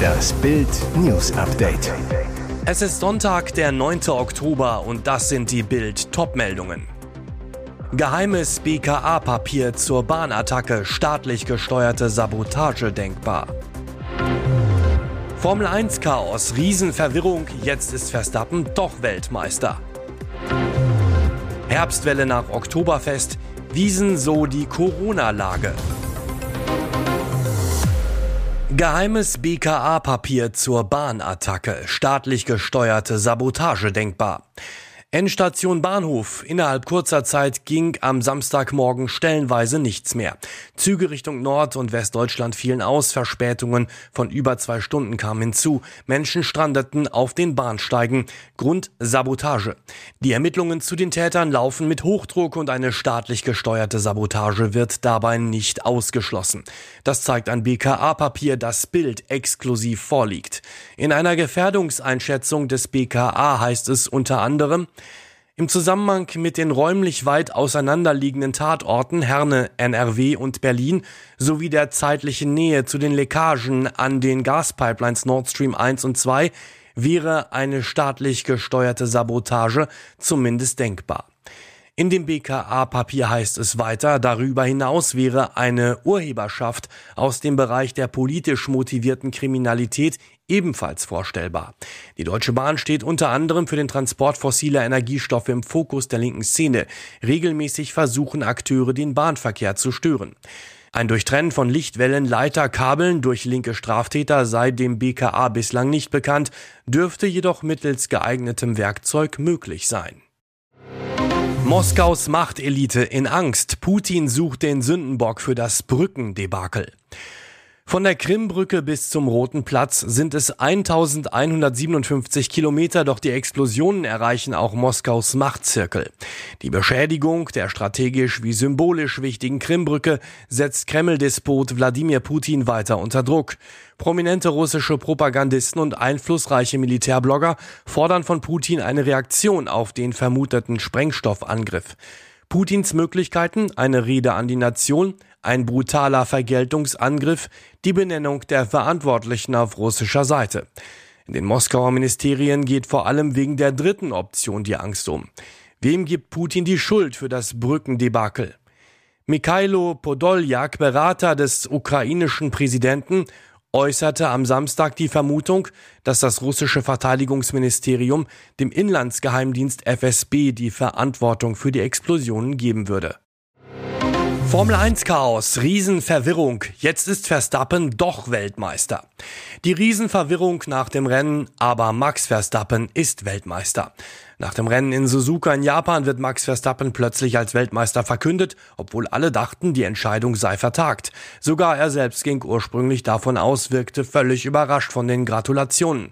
Das Bild News Update. Es ist Sonntag, der 9. Oktober und das sind die Bild Topmeldungen. Geheimes BKA-Papier zur Bahnattacke, staatlich gesteuerte Sabotage denkbar. Formel 1 Chaos, Riesenverwirrung, jetzt ist Verstappen doch Weltmeister. Herbstwelle nach Oktoberfest, wiesen so die Corona-Lage. Geheimes BKA-Papier zur Bahnattacke, staatlich gesteuerte Sabotage denkbar. Endstation Bahnhof. Innerhalb kurzer Zeit ging am Samstagmorgen stellenweise nichts mehr. Züge Richtung Nord- und Westdeutschland fielen aus, Verspätungen von über zwei Stunden kamen hinzu. Menschen strandeten auf den Bahnsteigen. Grund Sabotage. Die Ermittlungen zu den Tätern laufen mit Hochdruck und eine staatlich gesteuerte Sabotage wird dabei nicht ausgeschlossen. Das zeigt ein BKA-Papier, das Bild exklusiv vorliegt. In einer Gefährdungseinschätzung des BKA heißt es unter anderem, im Zusammenhang mit den räumlich weit auseinanderliegenden Tatorten Herne, NRW und Berlin sowie der zeitlichen Nähe zu den Leckagen an den Gaspipelines Nord Stream 1 und 2 wäre eine staatlich gesteuerte Sabotage zumindest denkbar. In dem BKA-Papier heißt es weiter, darüber hinaus wäre eine Urheberschaft aus dem Bereich der politisch motivierten Kriminalität ebenfalls vorstellbar. Die Deutsche Bahn steht unter anderem für den Transport fossiler Energiestoffe im Fokus der linken Szene. Regelmäßig versuchen Akteure, den Bahnverkehr zu stören. Ein Durchtrennen von Lichtwellen, Leiterkabeln durch linke Straftäter sei dem BKA bislang nicht bekannt, dürfte jedoch mittels geeignetem Werkzeug möglich sein. Moskaus Machtelite in Angst. Putin sucht den Sündenbock für das Brückendebakel. Von der Krimbrücke bis zum Roten Platz sind es 1157 Kilometer, doch die Explosionen erreichen auch Moskaus Machtzirkel. Die Beschädigung der strategisch wie symbolisch wichtigen Krimbrücke setzt Kreml-Despot Wladimir Putin weiter unter Druck. Prominente russische Propagandisten und einflussreiche Militärblogger fordern von Putin eine Reaktion auf den vermuteten Sprengstoffangriff. Putins Möglichkeiten, eine Rede an die Nation, ein brutaler Vergeltungsangriff, die Benennung der Verantwortlichen auf russischer Seite. In den Moskauer Ministerien geht vor allem wegen der dritten Option die Angst um. Wem gibt Putin die Schuld für das Brückendebakel? Mikhailo Podoljak, Berater des ukrainischen Präsidenten, äußerte am Samstag die Vermutung, dass das russische Verteidigungsministerium dem Inlandsgeheimdienst FSB die Verantwortung für die Explosionen geben würde. Formel 1 Chaos, Riesenverwirrung. Jetzt ist Verstappen doch Weltmeister. Die Riesenverwirrung nach dem Rennen, aber Max Verstappen ist Weltmeister. Nach dem Rennen in Suzuka in Japan wird Max Verstappen plötzlich als Weltmeister verkündet, obwohl alle dachten, die Entscheidung sei vertagt. Sogar er selbst ging ursprünglich davon aus, wirkte völlig überrascht von den Gratulationen.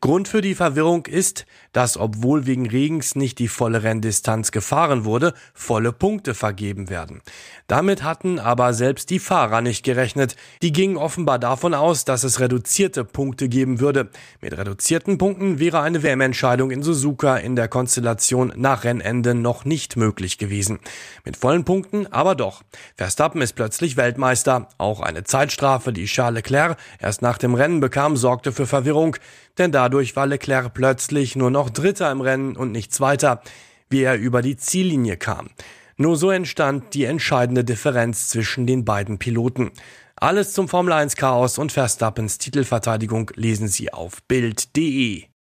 Grund für die Verwirrung ist, dass obwohl wegen Regens nicht die volle Renndistanz gefahren wurde, volle Punkte vergeben werden. Damit hatten aber selbst die Fahrer nicht gerechnet. Die gingen offenbar davon aus, dass es reduzierte Punkte geben würde. Mit reduzierten Punkten wäre eine WM-Entscheidung in Suzuka in der Konstellation nach Rennende noch nicht möglich gewesen. Mit vollen Punkten aber doch. Verstappen ist plötzlich Weltmeister. Auch eine Zeitstrafe, die Charles Leclerc erst nach dem Rennen bekam, sorgte für Verwirrung, denn dadurch war Leclerc plötzlich nur noch Dritter im Rennen und nicht Zweiter, wie er über die Ziellinie kam. Nur so entstand die entscheidende Differenz zwischen den beiden Piloten. Alles zum Formel 1 Chaos und Verstappens Titelverteidigung lesen Sie auf Bild.de.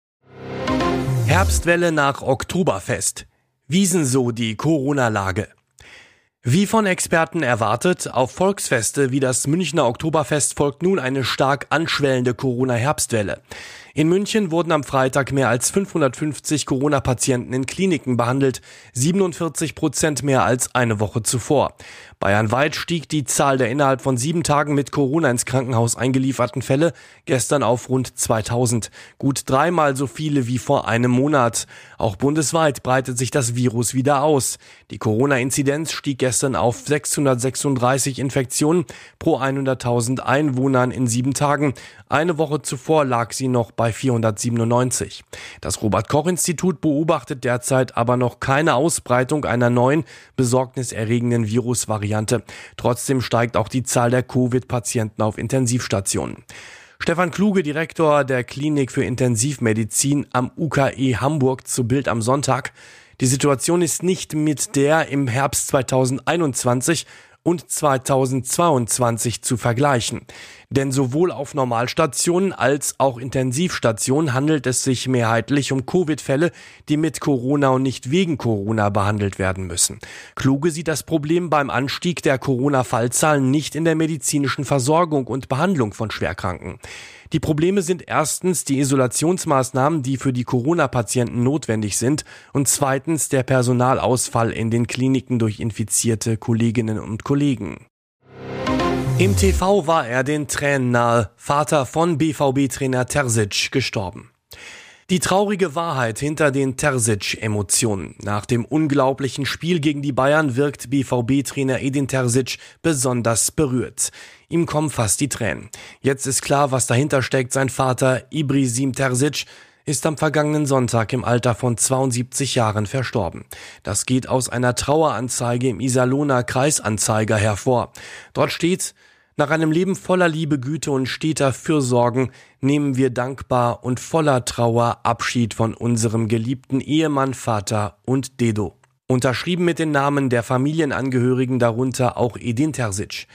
Herbstwelle nach Oktoberfest. Wiesen so die Corona-Lage. Wie von Experten erwartet, auf Volksfeste wie das Münchner Oktoberfest folgt nun eine stark anschwellende Corona-Herbstwelle. In München wurden am Freitag mehr als 550 Corona-Patienten in Kliniken behandelt, 47 Prozent mehr als eine Woche zuvor. Bayernweit stieg die Zahl der innerhalb von sieben Tagen mit Corona ins Krankenhaus eingelieferten Fälle gestern auf rund 2000. Gut dreimal so viele wie vor einem Monat. Auch bundesweit breitet sich das Virus wieder aus. Die Corona-Inzidenz stieg gestern auf 636 Infektionen pro 100.000 Einwohnern in sieben Tagen. Eine Woche zuvor lag sie noch bei bei 497. Das Robert Koch Institut beobachtet derzeit aber noch keine Ausbreitung einer neuen besorgniserregenden Virusvariante. Trotzdem steigt auch die Zahl der Covid-Patienten auf Intensivstationen. Stefan Kluge, Direktor der Klinik für Intensivmedizin am UKE Hamburg zu Bild am Sonntag. Die Situation ist nicht mit der im Herbst 2021 und 2022 zu vergleichen. Denn sowohl auf Normalstationen als auch Intensivstationen handelt es sich mehrheitlich um Covid-Fälle, die mit Corona und nicht wegen Corona behandelt werden müssen. Kluge sieht das Problem beim Anstieg der Corona-Fallzahlen nicht in der medizinischen Versorgung und Behandlung von Schwerkranken. Die Probleme sind erstens die Isolationsmaßnahmen, die für die Corona-Patienten notwendig sind, und zweitens der Personalausfall in den Kliniken durch infizierte Kolleginnen und Kollegen. Im TV war er den Tränen nahe, Vater von BVB-Trainer Terzic gestorben. Die traurige Wahrheit hinter den Terzic-Emotionen. Nach dem unglaublichen Spiel gegen die Bayern wirkt BVB-Trainer Edin Terzic besonders berührt. Ihm kommen fast die Tränen. Jetzt ist klar, was dahinter steckt. Sein Vater Ibrisim Terzic ist am vergangenen Sonntag im Alter von 72 Jahren verstorben. Das geht aus einer Traueranzeige im Iserlohner Kreisanzeiger hervor. Dort steht, nach einem Leben voller Liebe, Güte und steter Fürsorgen nehmen wir dankbar und voller Trauer Abschied von unserem geliebten Ehemann, Vater und Dedo. Unterschrieben mit den Namen der Familienangehörigen, darunter auch Edin Terzic.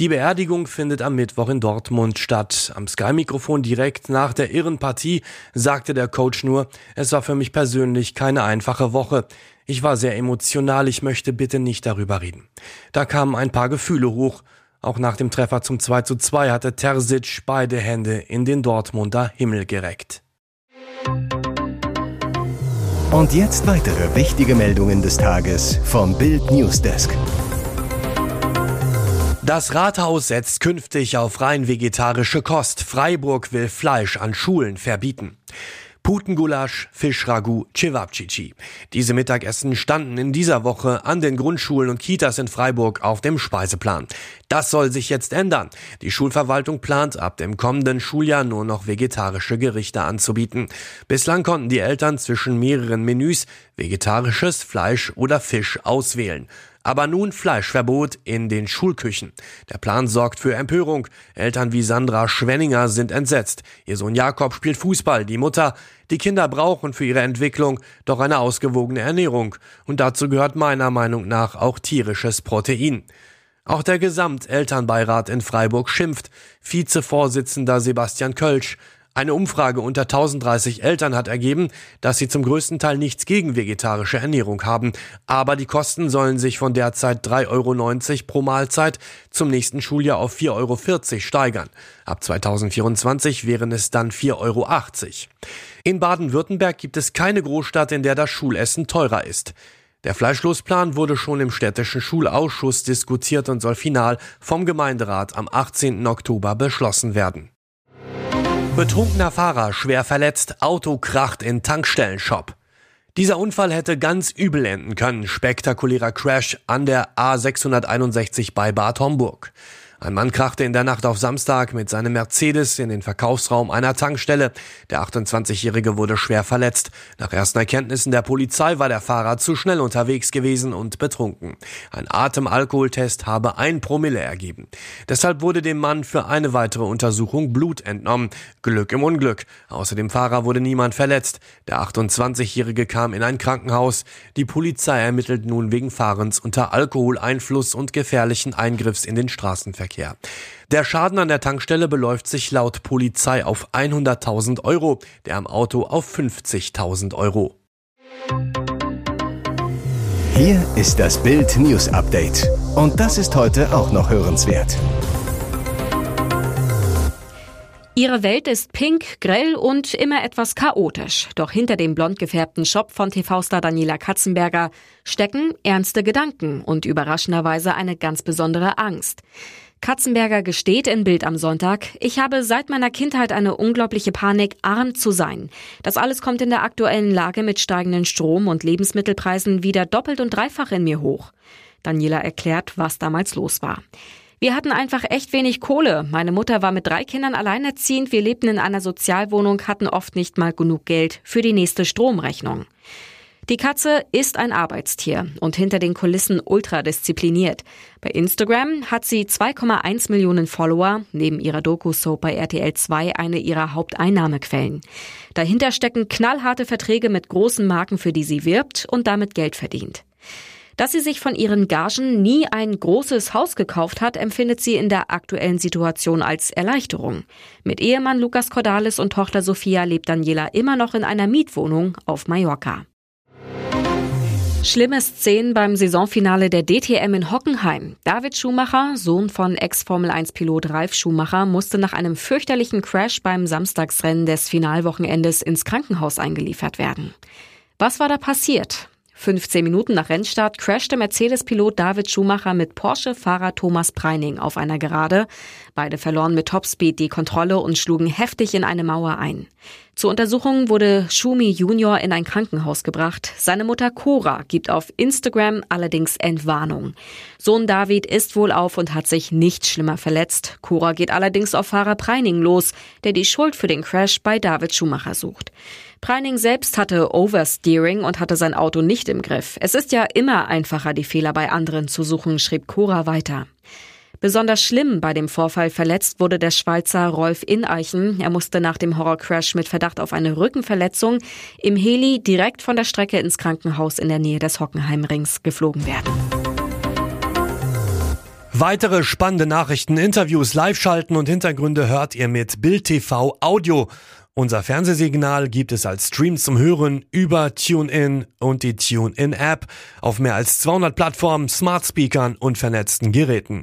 Die Beerdigung findet am Mittwoch in Dortmund statt. Am Sky-Mikrofon direkt nach der irren Partie sagte der Coach nur, es war für mich persönlich keine einfache Woche. Ich war sehr emotional, ich möchte bitte nicht darüber reden. Da kamen ein paar Gefühle hoch auch nach dem Treffer zum 2 zu 2 hatte Terzic beide Hände in den Dortmunder Himmel gereckt. Und jetzt weitere wichtige Meldungen des Tages vom Bild Newsdesk. Das Rathaus setzt künftig auf rein vegetarische Kost. Freiburg will Fleisch an Schulen verbieten. Putengulasch, Fischragout, Cevapcici. Diese Mittagessen standen in dieser Woche an den Grundschulen und Kitas in Freiburg auf dem Speiseplan. Das soll sich jetzt ändern. Die Schulverwaltung plant ab dem kommenden Schuljahr nur noch vegetarische Gerichte anzubieten. Bislang konnten die Eltern zwischen mehreren Menüs vegetarisches Fleisch oder Fisch auswählen. Aber nun Fleischverbot in den Schulküchen. Der Plan sorgt für Empörung. Eltern wie Sandra Schwenninger sind entsetzt. Ihr Sohn Jakob spielt Fußball, die Mutter. Die Kinder brauchen für ihre Entwicklung doch eine ausgewogene Ernährung. Und dazu gehört meiner Meinung nach auch tierisches Protein. Auch der Gesamtelternbeirat in Freiburg schimpft. Vizevorsitzender Sebastian Kölsch. Eine Umfrage unter 1030 Eltern hat ergeben, dass sie zum größten Teil nichts gegen vegetarische Ernährung haben. Aber die Kosten sollen sich von derzeit 3,90 Euro pro Mahlzeit zum nächsten Schuljahr auf 4,40 Euro steigern. Ab 2024 wären es dann 4,80 Euro. In Baden-Württemberg gibt es keine Großstadt, in der das Schulessen teurer ist. Der Fleischlosplan wurde schon im städtischen Schulausschuss diskutiert und soll final vom Gemeinderat am 18. Oktober beschlossen werden. Betrunkener Fahrer schwer verletzt, Auto kracht in Tankstellenshop. Dieser Unfall hätte ganz übel enden können. Spektakulärer Crash an der A661 bei Bad Homburg. Ein Mann krachte in der Nacht auf Samstag mit seinem Mercedes in den Verkaufsraum einer Tankstelle. Der 28-Jährige wurde schwer verletzt. Nach ersten Erkenntnissen der Polizei war der Fahrer zu schnell unterwegs gewesen und betrunken. Ein Atemalkoholtest habe ein Promille ergeben. Deshalb wurde dem Mann für eine weitere Untersuchung Blut entnommen. Glück im Unglück. Außer dem Fahrer wurde niemand verletzt. Der 28-Jährige kam in ein Krankenhaus. Die Polizei ermittelt nun wegen Fahrens unter Alkoholeinfluss und gefährlichen Eingriffs in den Straßenverkehr. Verkehr. Der Schaden an der Tankstelle beläuft sich laut Polizei auf 100.000 Euro, der am Auto auf 50.000 Euro. Hier ist das Bild News Update. Und das ist heute auch noch hörenswert. Ihre Welt ist pink, grell und immer etwas chaotisch. Doch hinter dem blond gefärbten Shop von TV-Star Daniela Katzenberger stecken ernste Gedanken und überraschenderweise eine ganz besondere Angst. Katzenberger gesteht in Bild am Sonntag, ich habe seit meiner Kindheit eine unglaubliche Panik, arm zu sein. Das alles kommt in der aktuellen Lage mit steigenden Strom- und Lebensmittelpreisen wieder doppelt und dreifach in mir hoch. Daniela erklärt, was damals los war. Wir hatten einfach echt wenig Kohle. Meine Mutter war mit drei Kindern alleinerziehend. Wir lebten in einer Sozialwohnung, hatten oft nicht mal genug Geld für die nächste Stromrechnung. Die Katze ist ein Arbeitstier und hinter den Kulissen ultra diszipliniert. Bei Instagram hat sie 2,1 Millionen Follower, neben ihrer Doku-Soap bei RTL 2 eine ihrer Haupteinnahmequellen. Dahinter stecken knallharte Verträge mit großen Marken, für die sie wirbt und damit Geld verdient. Dass sie sich von ihren Gagen nie ein großes Haus gekauft hat, empfindet sie in der aktuellen Situation als Erleichterung. Mit Ehemann Lukas Cordalis und Tochter Sophia lebt Daniela immer noch in einer Mietwohnung auf Mallorca. Schlimme Szenen beim Saisonfinale der DTM in Hockenheim. David Schumacher, Sohn von Ex-Formel-1-Pilot Ralf Schumacher, musste nach einem fürchterlichen Crash beim Samstagsrennen des Finalwochenendes ins Krankenhaus eingeliefert werden. Was war da passiert? 15 Minuten nach Rennstart crashte Mercedes-Pilot David Schumacher mit Porsche-Fahrer Thomas Preining auf einer Gerade. Beide verloren mit Topspeed die Kontrolle und schlugen heftig in eine Mauer ein. Zur Untersuchung wurde Schumi Junior in ein Krankenhaus gebracht. Seine Mutter Cora gibt auf Instagram allerdings Entwarnung. Sohn David ist wohl auf und hat sich nicht schlimmer verletzt. Cora geht allerdings auf Fahrer Preining los, der die Schuld für den Crash bei David Schumacher sucht. Preining selbst hatte Oversteering und hatte sein Auto nicht im Griff. Es ist ja immer einfacher, die Fehler bei anderen zu suchen, schrieb Cora weiter. Besonders schlimm bei dem Vorfall verletzt wurde der Schweizer Rolf Ineichen. Er musste nach dem Horrorcrash mit Verdacht auf eine Rückenverletzung im Heli direkt von der Strecke ins Krankenhaus in der Nähe des Hockenheimrings geflogen werden. Weitere spannende Nachrichten, Interviews, Live-Schalten und Hintergründe hört ihr mit Bild TV Audio. Unser Fernsehsignal gibt es als Stream zum Hören über TuneIn und die TuneIn-App auf mehr als 200 Plattformen, Smart Speakern und vernetzten Geräten.